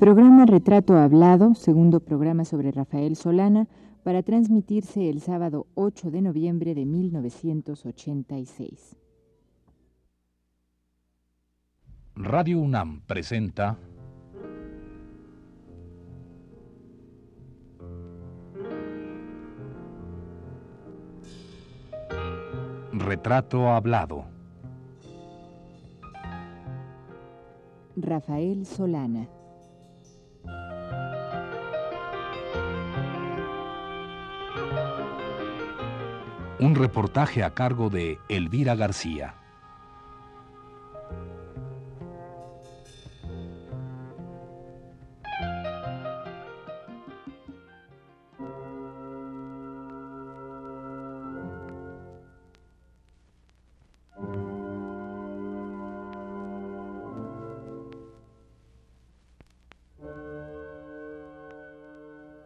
Programa Retrato Hablado, segundo programa sobre Rafael Solana, para transmitirse el sábado 8 de noviembre de 1986. Radio UNAM presenta Retrato Hablado. Rafael Solana. Un reportaje a cargo de Elvira García.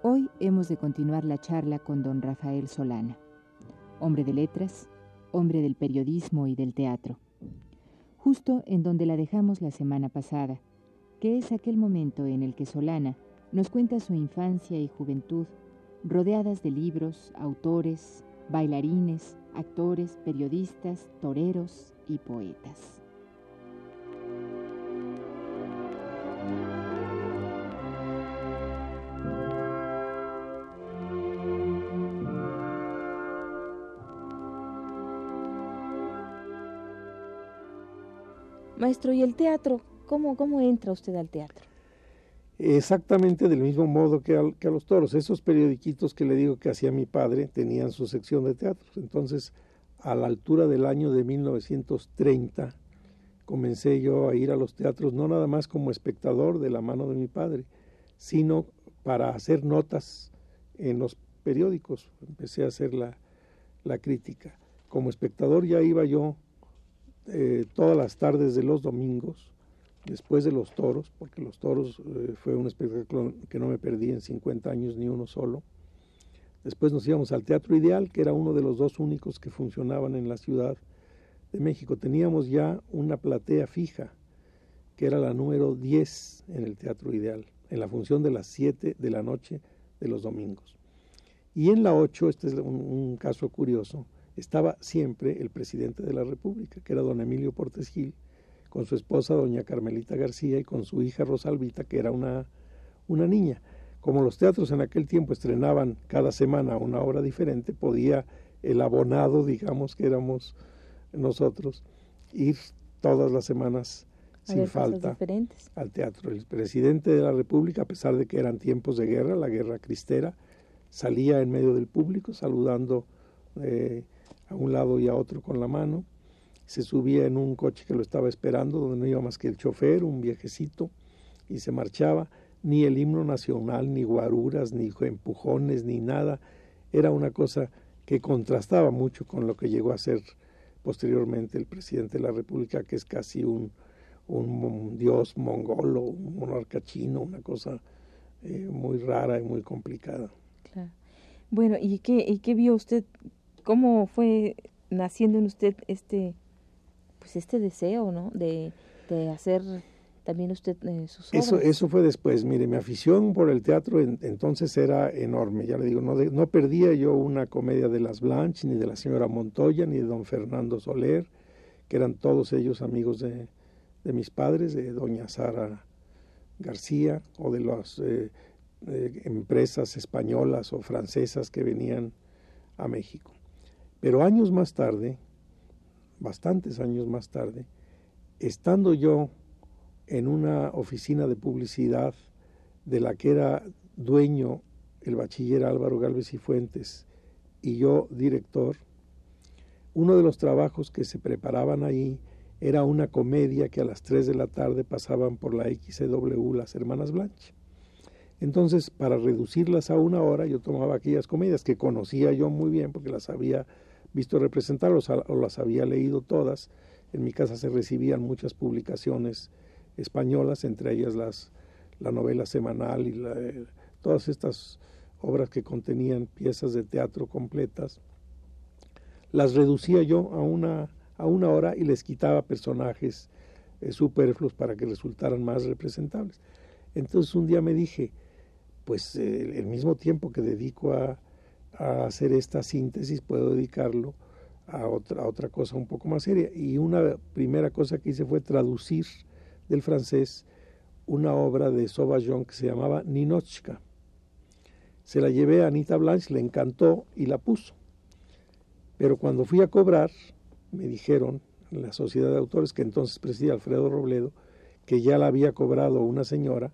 Hoy hemos de continuar la charla con don Rafael Solana hombre de letras, hombre del periodismo y del teatro. Justo en donde la dejamos la semana pasada, que es aquel momento en el que Solana nos cuenta su infancia y juventud, rodeadas de libros, autores, bailarines, actores, periodistas, toreros y poetas. Maestro, ¿y el teatro? ¿Cómo, cómo entra usted al teatro? Exactamente del mismo modo que, a los toros. Esos periodiquitos que le digo que hacía mi padre tenían su sección de teatro. Entonces, a la altura del año de 1930, comencé yo a ir a los teatros, no nada más como espectador de la mano de mi padre, sino para hacer notas en los periódicos. Empecé a hacer la, la crítica. Como espectador ya iba yo eh, todas las tardes de los domingos, después de los toros, porque los toros eh, fue un espectáculo que no me perdí en 50 años ni uno solo. Después nos íbamos al Teatro Ideal, que era uno de los dos únicos que funcionaban en la Ciudad de México. Teníamos ya una platea fija, que era la número 10 en el Teatro Ideal, en la función de las 7 de la noche de los domingos. Y en la 8, este es un caso curioso, estaba siempre el presidente de la República, que era don Emilio Portes Gil, con su esposa doña Carmelita García y con su hija Rosalvita, que era una, una niña. Como los teatros en aquel tiempo estrenaban cada semana una obra diferente, podía el abonado, digamos que éramos nosotros, ir todas las semanas sin falta al teatro. El presidente de la República, a pesar de que eran tiempos de guerra, la guerra cristera, salía en medio del público saludando eh, a un lado y a otro con la mano. Se subía en un coche que lo estaba esperando, donde no iba más que el chofer, un viejecito, y se marchaba. Ni el himno nacional, ni guaruras, ni empujones, ni nada. Era una cosa que contrastaba mucho con lo que llegó a ser posteriormente el presidente de la República, que es casi un, un dios mongolo, un monarca chino, una cosa eh, muy rara y muy complicada. Bueno, ¿y qué, ¿y qué vio usted cómo fue naciendo en usted este pues este deseo no de, hacer también usted eh, sus obras. Eso, eso fue después. Mire, mi afición por el teatro entonces era enorme. Ya le digo, no, no perdía yo una comedia de las Blanches, ni de la señora Montoya, ni de don Fernando Soler, que eran todos ellos amigos de, mis padres, de doña Sara García, o de las eh, eh, empresas españolas o francesas que venían a México. Pero años más tarde, bastantes años más tarde, estando yo en una oficina de publicidad de la que era dueño el bachiller Álvaro Galvez y Fuentes y yo director, uno de los trabajos que se preparaban ahí era una comedia que a las 3 de la tarde pasaban por la XW las hermanas Blanche. Entonces, para reducirlas a una hora, yo tomaba aquellas comedias que conocía yo muy bien porque las había visto representarlos o las había leído todas. En mi casa se recibían muchas publicaciones españolas, entre ellas las, la novela semanal y todas estas obras que contenían piezas de teatro completas. Las reducía yo a una, a una hora y les quitaba personajes eh, superfluos para que resultaran más representables. Entonces un día me dije, pues eh, el mismo tiempo que dedico a, hacer esta síntesis puedo dedicarlo a otra, a otra cosa un poco más seria. Y una primera cosa que hice fue traducir del francés una obra de Sauvagnon que se llamaba Ninochka. Se la llevé a Anita Blanche, le encantó y la puso. Pero cuando fui a cobrar, me dijeron la sociedad de autores que entonces presidía Alfredo Robledo, que ya la había cobrado una señora,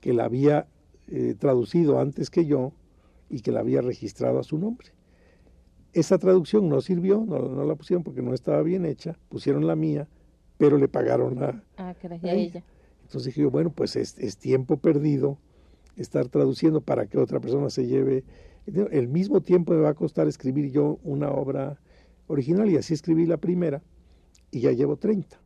que la había eh, traducido antes que yo y que la había registrado a su nombre. Esa traducción no sirvió, no, la pusieron porque no estaba bien hecha, pusieron la mía, pero le pagaron a, ah, ella. Entonces dije yo, bueno, pues es, es, tiempo perdido estar traduciendo para que otra persona se lleve. El mismo tiempo me va a costar escribir yo una obra original y así escribí la primera y ya llevo 30.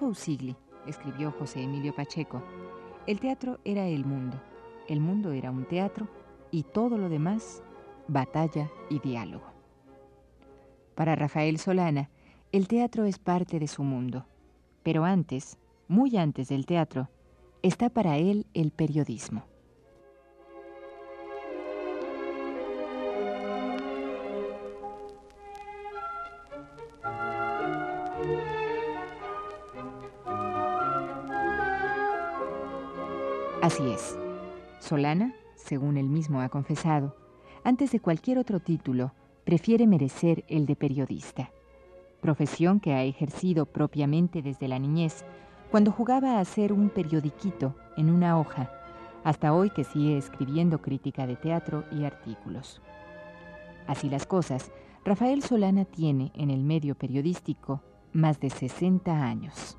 Rodolfo escribió José Emilio Pacheco, el teatro era el mundo, el mundo era un teatro y todo lo demás, batalla y diálogo. Para Rafael Solana, el teatro es parte de su mundo, pero antes, muy antes del teatro, está para él el periodismo. Así es. Solana, según él mismo ha confesado, antes de cualquier otro título, prefiere merecer el de periodista, profesión que ha ejercido propiamente desde la niñez, cuando jugaba a ser un periodiquito en una hoja, hasta hoy que sigue escribiendo crítica de teatro y artículos. Así las cosas, Rafael Solana tiene en el medio periodístico más de 60 años.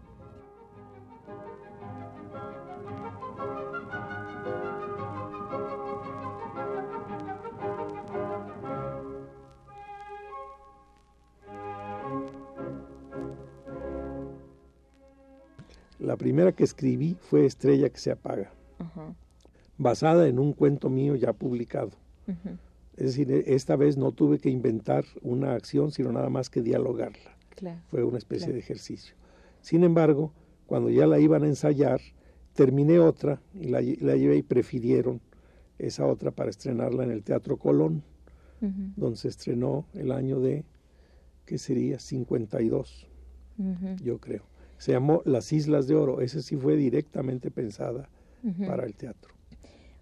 La primera que escribí fue Estrella que se apaga, basada en un cuento mío ya publicado. Es decir, e, esta vez no tuve que inventar una acción, sino nada más que dialogarla. fue una especie de ejercicio. Sin embargo, cuando ya la iban a ensayar, terminé otra y la, llevé y prefirieron esa otra para estrenarla en el Teatro Colón, donde se estrenó el año de, ¿qué sería? 52, yo creo se llamó Las Islas de Oro. Esa sí fue directamente pensada para el teatro.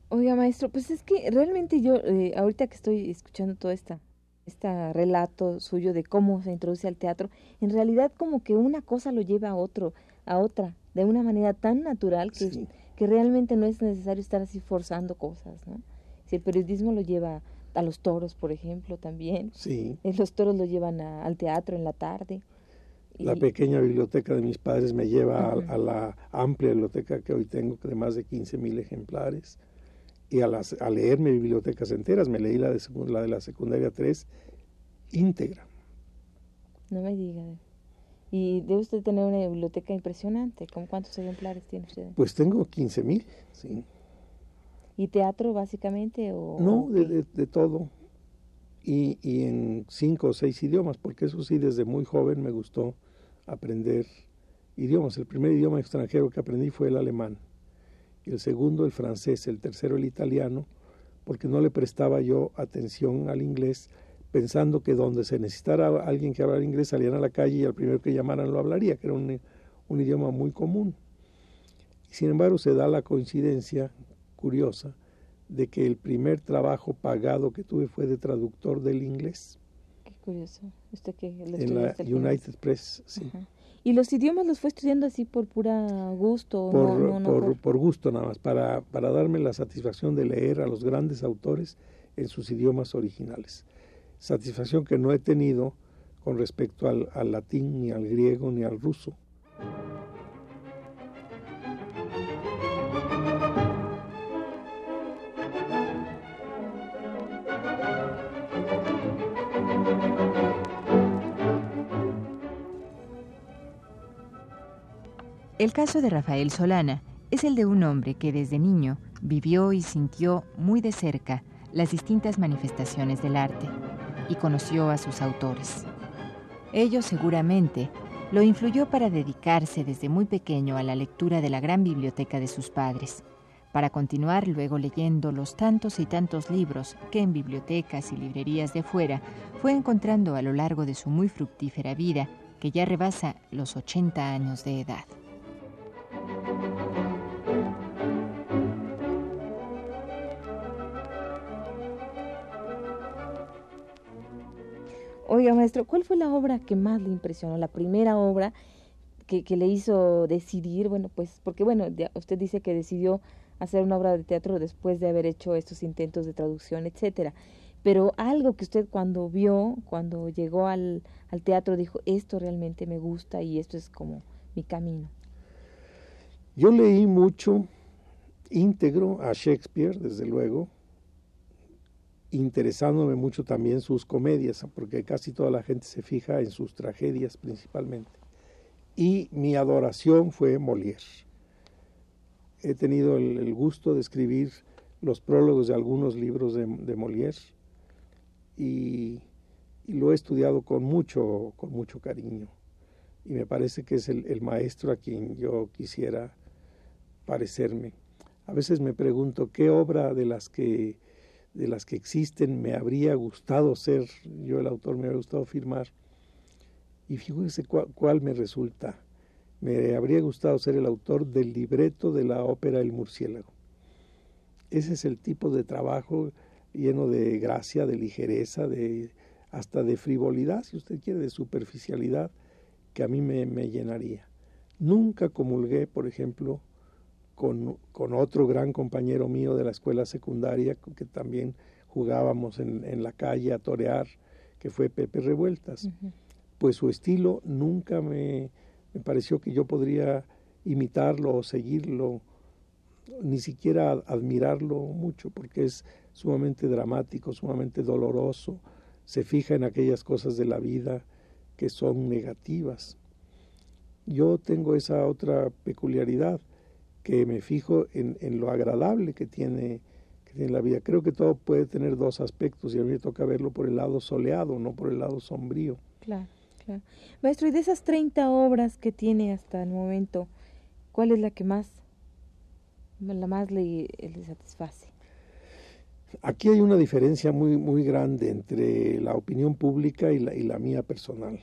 Oiga, maestro, pues es que realmente yo, eh, ahorita que estoy escuchando todo esta, este relato suyo de cómo se introduce al teatro, en realidad como que una cosa lo lleva a otro, a otra, de una manera tan natural que, que realmente no es necesario estar así forzando cosas, ¿no? Si el periodismo lo lleva a los toros, por ejemplo, también. Sí. Eh, los toros lo llevan al teatro en la tarde. La pequeña biblioteca de mis padres me lleva a, la amplia biblioteca que hoy tengo, de más de 15 mil ejemplares, y a, las, a leerme bibliotecas enteras. Me leí la de, la de la secundaria 3 íntegra. No me diga. Y debe usted tener una biblioteca impresionante. ¿Con cuántos ejemplares tiene usted? Pues tengo 15 mil, sí. ¿Y teatro básicamente? O, no, de, de, todo y, y, en cinco o seis idiomas, porque eso sí, desde muy joven me gustó aprender idiomas. El primer idioma extranjero que aprendí fue el alemán, el segundo el francés, el tercero el italiano, porque no le prestaba yo atención al inglés, pensando que donde se necesitara alguien que hablara inglés salían a la calle y al primero que llamaran lo hablaría, que era un, un idioma muy común. Sin embargo, se da la coincidencia curiosa de que el primer trabajo pagado que tuve fue de traductor del inglés. Qué curioso. ¿Usted que En la United Press, sí. ¿Y los idiomas los fue estudiando así por pura gusto? Por, no, por, por, gusto nada más, para, para darme la satisfacción de leer a los grandes autores en sus idiomas originales. Satisfacción que no he tenido con respecto al, al latín, ni al griego, ni al ruso. El caso de Rafael Solana es el de un hombre que desde niño vivió y sintió muy de cerca las distintas manifestaciones del arte y conoció a sus autores. Ello seguramente lo influyó para dedicarse desde muy pequeño a la lectura de la gran biblioteca de sus padres, para continuar luego leyendo los tantos y tantos libros que en bibliotecas y librerías de fuera fue encontrando a lo largo de su muy fructífera vida, que ya rebasa los 80 años de edad. Oiga, maestro, ¿cuál fue la obra que más le impresionó? La primera obra que, le hizo decidir, bueno, pues, porque bueno, usted dice que decidió hacer una obra de teatro después de haber hecho estos intentos de traducción, etcétera. Pero algo que usted cuando vio, cuando llegó al, al teatro, dijo, esto realmente me gusta y esto es como mi camino. Yo leí mucho íntegro a Shakespeare, desde luego, interesándome mucho también sus comedias, porque casi toda la gente se fija en sus tragedias principalmente. Y mi adoración fue Molière. He tenido el, gusto de escribir los prólogos de algunos libros de, Molière y, lo he estudiado con mucho, con mucho cariño. Y me parece que es el maestro a quien yo quisiera parecerme. A veces me pregunto qué obra de las que de las que existen me habría gustado ser, yo el autor me habría gustado firmar. Y fíjese cuál, me resulta. Me habría gustado ser el autor del libreto de la ópera El murciélago. Ese es el tipo de trabajo lleno de gracia, de ligereza, de hasta de frivolidad, si usted quiere, de superficialidad, que a mí me, me llenaría. Nunca comulgué, por ejemplo, con, otro gran compañero mío de la escuela secundaria, que también jugábamos en, la calle a torear, que fue Pepe Revueltas. Pues su estilo nunca me, me pareció que yo podría imitarlo o seguirlo, ni siquiera admirarlo mucho, porque es sumamente dramático, sumamente doloroso, se fija en aquellas cosas de la vida que son negativas. Yo tengo esa otra peculiaridad, que me fijo en, lo agradable que tiene, que tiene la vida. Creo que todo puede tener dos aspectos y a mí me toca verlo por el lado soleado, no por el lado sombrío. Claro, claro. Maestro, y de esas 30 obras que tiene hasta el momento, ¿cuál es la que más, la más le, satisface? Aquí hay una diferencia muy, muy grande entre la opinión pública y la, y la mía personal.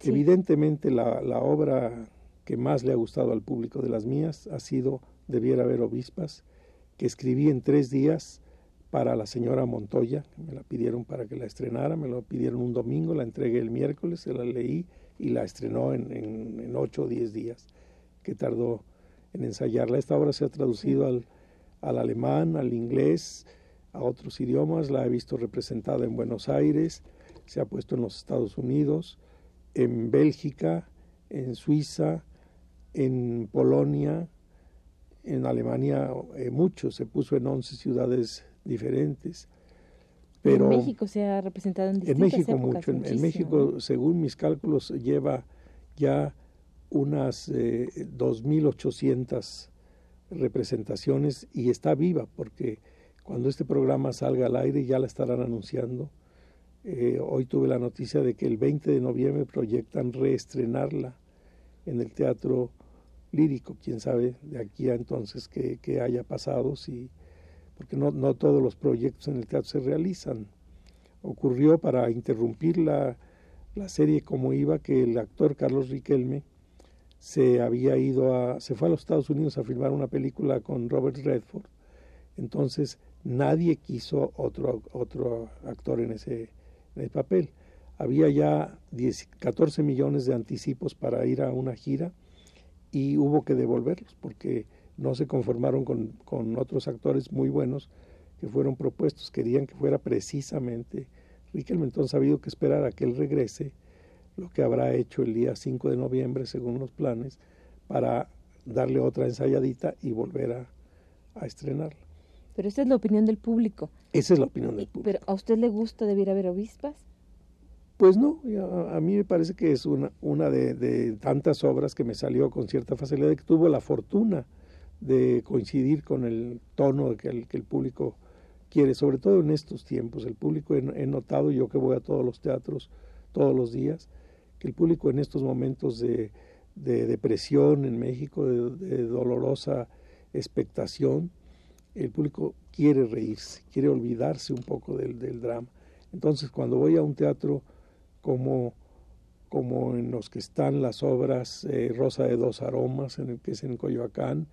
Evidentemente la, la, obra que más le ha gustado al público de las mías ha sido Debiera haber obispas, que escribí en tres días para la señora Montoya, me la pidieron para que la estrenara, me lo pidieron un domingo, la entregué el miércoles, se la leí y la estrenó en, ocho o diez días, que tardó en ensayarla. Esta obra se ha traducido al, al alemán, al inglés, a otros idiomas, la he visto representada en Buenos Aires, se ha puesto en los Estados Unidos, en Bélgica, en Suiza, en Polonia, en Alemania eh, mucho, se puso en 11 ciudades diferentes. Pero en México se ha representado en distintas En México mucho, en, México según mis cálculos lleva ya unas eh, 2.800 representaciones y está viva porque cuando este programa salga al aire ya la estarán anunciando. Eh, hoy tuve la noticia de que el 20 de noviembre proyectan reestrenarla en el Teatro lírico, quién sabe de aquí a entonces qué, haya pasado, porque no, no todos los proyectos en el teatro se realizan. Ocurrió para interrumpir la, la serie como iba que el actor Carlos Riquelme se había ido a, se fue a los Estados Unidos a filmar una película con Robert Redford. Entonces nadie quiso otro, otro actor en ese, en el papel. Había ya 10, 14 millones de anticipos para ir a una gira y hubo que devolverlos porque no se conformaron con, con, otros actores muy buenos que fueron propuestos, querían que fuera precisamente Riquelme, entonces ha habido que esperar a que él regrese, lo que habrá hecho el día 5 de noviembre según los planes, para darle otra ensayadita y volver a, a estrenarla. Pero esa es la opinión del público. Esa es la opinión del público. ¿Pero a usted le gusta debiera haber obispas? Pues no, a, mí me parece que es una, de, tantas obras que me salió con cierta facilidad y que tuvo la fortuna de coincidir con el tono que el, público quiere, sobre todo en estos tiempos. El público, he, notado, yo que voy a todos los teatros todos los días, que el público en estos momentos de, depresión en México, de, dolorosa expectación, el público quiere reírse, quiere olvidarse un poco del drama. Entonces, cuando voy a un teatro como, como en los que están las obras eh, Rosa de dos Aromas, en que es en Coyoacán,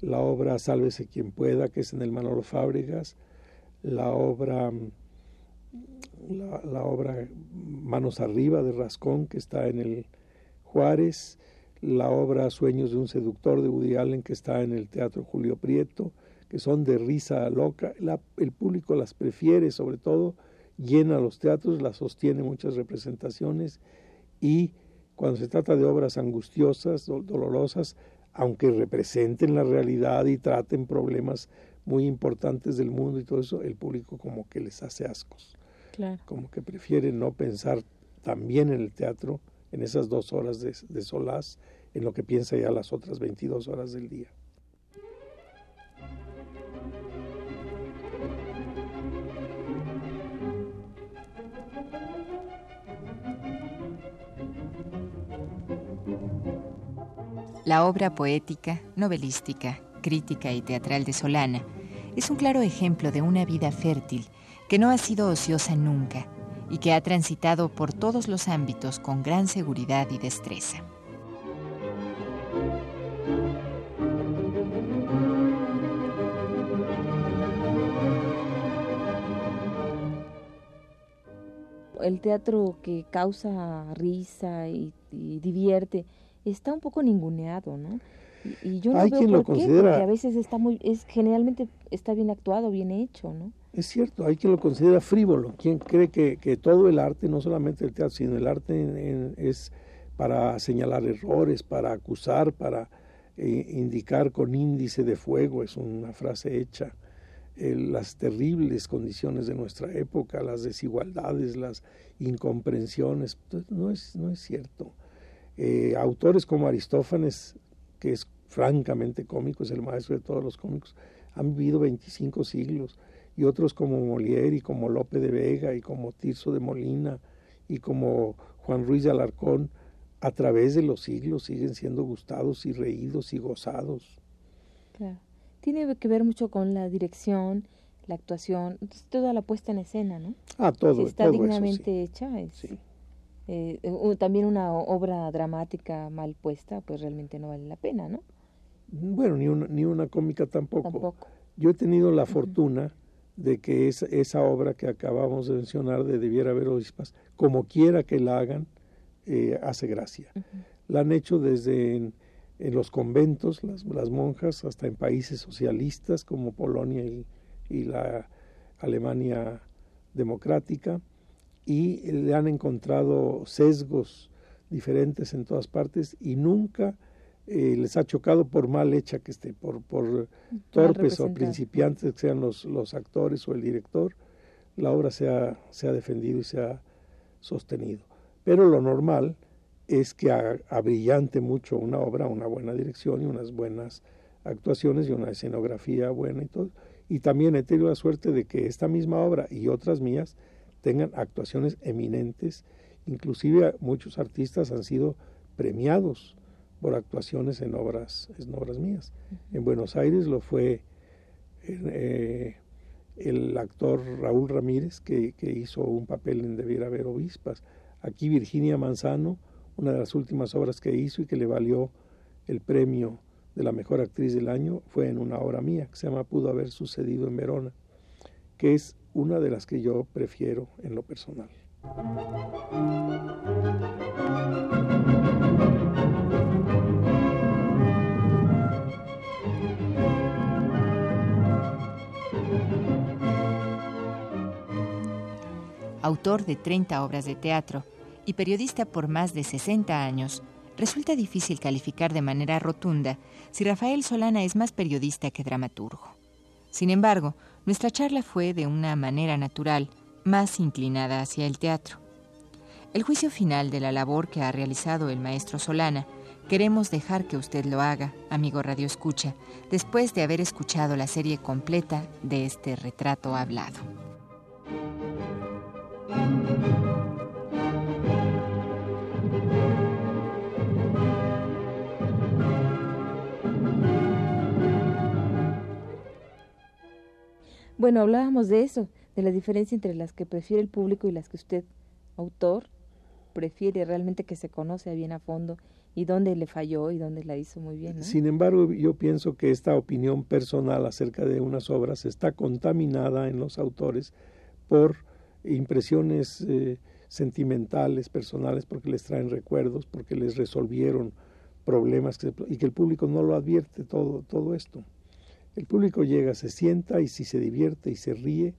la obra Sálvese quien pueda, que es en el Manolo Fábregas, la obra, la, obra Manos arriba de Rascón, que está en el Juárez, la obra Sueños de un seductor de Woody Allen, que está en el Teatro Julio Prieto, que son de risa loca. el público las prefiere, sobre todo llena los teatros, la sostiene muchas representaciones y cuando se trata de obras angustiosas, dolorosas, aunque representen la realidad y traten problemas muy importantes del mundo y todo eso, el público como que les hace ascos. Como que prefiere no pensar también en el teatro, en esas dos horas de, de solaz, en lo que piensa ya las otras 22 horas del día. La obra poética, novelística, crítica y teatral de Solana es un claro ejemplo de una vida fértil que no ha sido ociosa nunca y que ha transitado por todos los ámbitos con gran seguridad y destreza. El teatro que causa risa y, divierte, está un poco ninguneado, ¿no? Y, yo no Hay veo quien por lo qué, considera... porque a veces está muy, es generalmente está bien actuado, bien hecho, ¿no? Es cierto, hay quien lo considera frívolo, quien cree que, que todo el arte, no solamente el teatro, sino el arte es para señalar errores, para acusar, para eh, indicar con índice de fuego, es una frase hecha, las terribles condiciones de nuestra época, las desigualdades, las incomprensiones, pues, no es, no es cierto. Eh, autores como Aristófanes, que es francamente cómico, es el maestro de todos los cómicos, han vivido 25 siglos, y otros como Molière y como Lope de Vega y como Tirso de Molina y como Juan Ruiz de Alarcón, a través de los siglos siguen siendo gustados y reídos y gozados. Claro. Tiene que ver mucho con la dirección, la actuación, toda la puesta en escena, ¿no? Ah, todo. Si está dignamente eso, hecha, sí. Eh, también una obra dramática mal puesta, pues realmente no vale la pena, ¿no? Bueno, ni una, ni una cómica tampoco. tampoco. Yo he tenido la fortuna de que esa, esa obra que acabamos de mencionar de Debiera haber obispas, como quiera que la hagan, eh, hace gracia. La han hecho desde en, los conventos, las, las, monjas, hasta en países socialistas como Polonia y, y la Alemania democrática y le han encontrado sesgos diferentes en todas partes y nunca eh, les ha chocado por mal hecha que esté, por, por torpes o principiantes que sean los, los actores o el director, la obra se ha, se ha defendido y se ha sostenido. Pero lo normal es que abrillante mucho una obra, una buena dirección y unas buenas actuaciones y una escenografía buena y todo. Y también he tenido la suerte de que esta misma obra y otras mías tengan actuaciones eminentes. Inclusive muchos artistas han sido premiados por actuaciones en obras, en obras mías. En Buenos Aires lo fue eh, el actor Raúl Ramírez, que, hizo un papel en Debiera haber obispas. Aquí Virginia Manzano, una de las últimas obras que hizo y que le valió el premio de la mejor actriz del año, fue en una obra mía que se llama Pudo haber sucedido en Verona, que es una de las que yo prefiero en lo personal. Autor de 30 obras de teatro y periodista por más de 60 años, resulta difícil calificar de manera rotunda si Rafael Solana es más periodista que dramaturgo. Sin embargo, nuestra charla fue de una manera natural, más inclinada hacia el teatro. El juicio final de la labor que ha realizado el maestro Solana queremos dejar que usted lo haga, amigo Radio Escucha, después de haber escuchado la serie completa de este retrato hablado. Bueno, hablábamos de eso, de la diferencia entre las que prefiere el público y las que usted, autor, prefiere realmente que se conoce bien a fondo y dónde le falló y dónde la hizo muy bien. Sin embargo, yo pienso que esta opinión personal acerca de unas obras está contaminada en los autores por impresiones eh, sentimentales, personales, porque les traen recuerdos, porque les resolvieron problemas y que el público no lo advierte todo, todo esto. El público llega, se sienta y si se divierte y se ríe,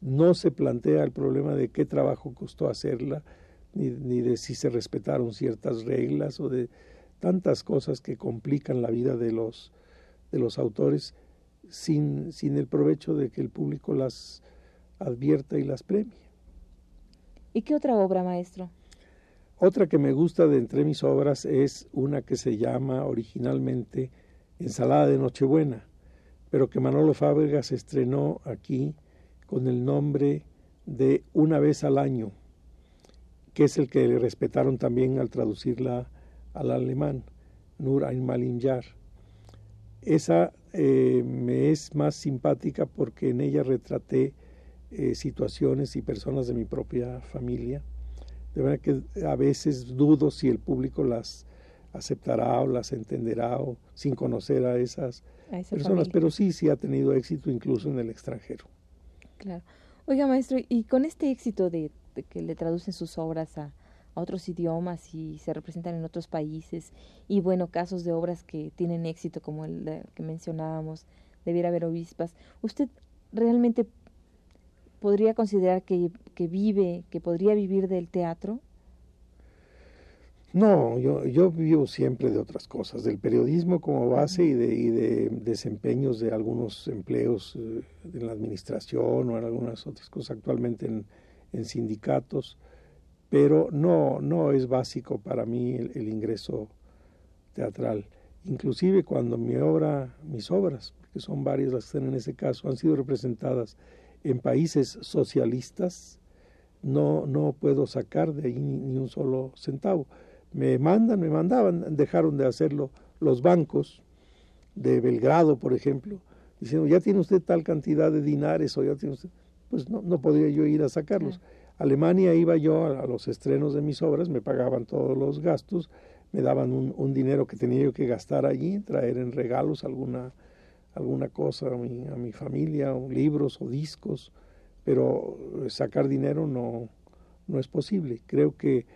no se plantea el problema de qué trabajo costó hacerla, ni, ni, de si se respetaron ciertas reglas o de tantas cosas que complican la vida de los, de los autores sin, sin el provecho de que el público las advierta y las premie. ¿Y qué otra obra, maestro? Otra que me gusta de entre mis obras es una que se llama originalmente Ensalada de Nochebuena, pero que Manolo Fábregas estrenó aquí con el nombre de Una vez al año, que es el que le respetaron también al traducirla al alemán, Nur einmal Jahr. Esa eh, me es más simpática porque en ella retraté eh, situaciones y personas de mi propia familia. De verdad que a veces dudo si el público las aceptará o las entenderá o sin conocer a esas personas, pero sí, sí ha tenido éxito incluso en el extranjero. Claro. Oiga, maestro, y con este éxito de, que le traducen sus obras a, otros idiomas y se representan en otros países, y bueno, casos de obras que tienen éxito, como el que mencionábamos, debiera haber obispas, ¿usted realmente podría considerar que, que vive, que podría vivir del teatro? No, yo, yo vivo siempre de otras cosas, del periodismo como base y de, desempeños de algunos empleos eh, en la administración o en algunas otras cosas actualmente en, sindicatos, pero no, no es básico para mí el, ingreso teatral. Inclusive cuando mi obra, mis obras, que son varias las que están en ese caso, han sido representadas en países socialistas, no, no puedo sacar de ahí ni un solo centavo me mandan, me mandaban, dejaron de hacerlo los bancos de Belgrado, por ejemplo, diciendo, ya tiene usted tal cantidad de dinares o ya tiene usted, pues no, no podría yo ir a sacarlos. Alemania iba yo a, los estrenos de mis obras, me pagaban todos los gastos, me daban un, dinero que tenía yo que gastar allí, traer en regalos alguna, alguna cosa a mi, a mi familia, o libros o discos, pero sacar dinero no, no es posible. Creo que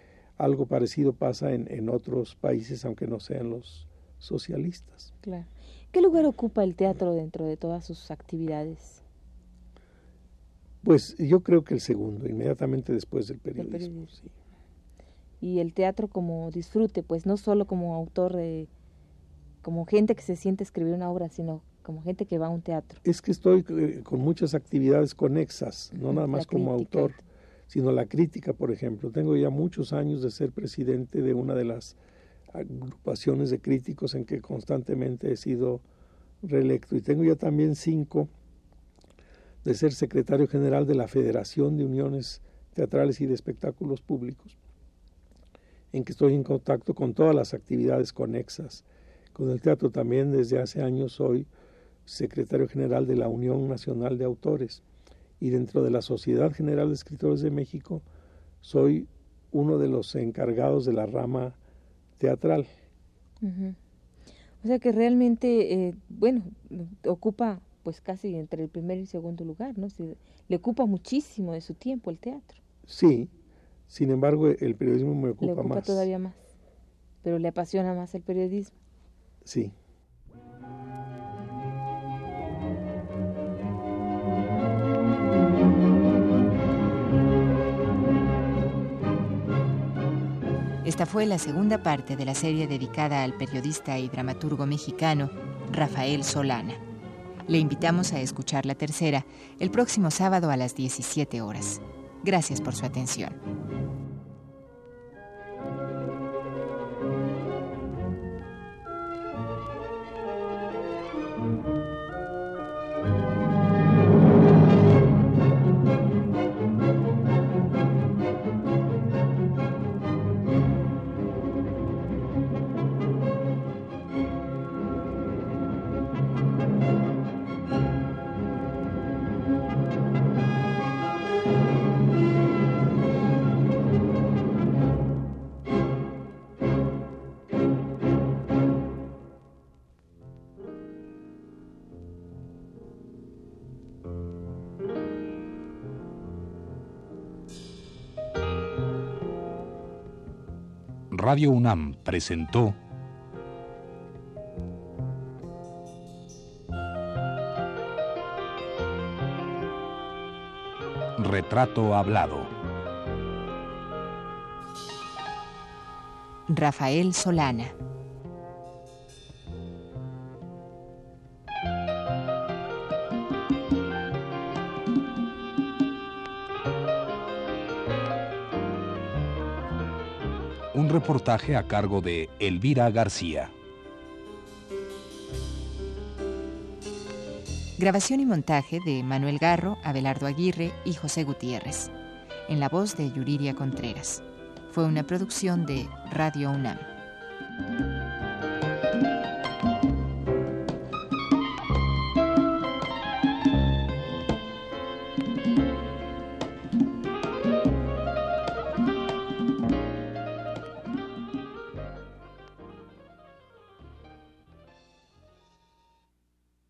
algo parecido pasa en, en otros países, aunque no sean los socialistas. Claro. ¿Qué lugar ocupa el teatro dentro de todas sus actividades? Pues yo creo que el segundo, inmediatamente después del periodismo. Sí. Y el teatro como disfrute, pues no solo como autor, de, como gente que se siente escribir una obra, sino como gente que va a un teatro. Es que estoy eh, con muchas actividades conexas, no nada más como autor sino la crítica, por ejemplo. Tengo ya muchos años de ser presidente de una de las agrupaciones de críticos en que constantemente he sido reelecto y tengo ya también cinco de ser secretario general de la Federación de Uniones Teatrales y de Espectáculos Públicos, en que estoy en contacto con todas las actividades conexas. Con el teatro también desde hace años soy secretario general de la Unión Nacional de Autores y dentro de la Sociedad General de Escritores de México soy uno de los encargados de la rama teatral. O sea que realmente, eh, bueno, ocupa pues casi entre el primer y segundo lugar, ¿no? le ocupa muchísimo de su tiempo el teatro. Sí, sin embargo el periodismo me ocupa, le ocupa todavía más, pero le apasiona más el periodismo. Sí. Esta fue la segunda parte de la serie dedicada al periodista y dramaturgo mexicano Rafael Solana. Le invitamos a escuchar la tercera el próximo sábado a las 17 horas. Gracias por su atención. Radio UNAM presentó Retrato Hablado. Rafael Solana. Reportaje a cargo de Elvira García. Grabación y montaje de Manuel Garro, Abelardo Aguirre y José Gutiérrez. En la voz de Yuriria Contreras. Fue una producción de Radio UNAM.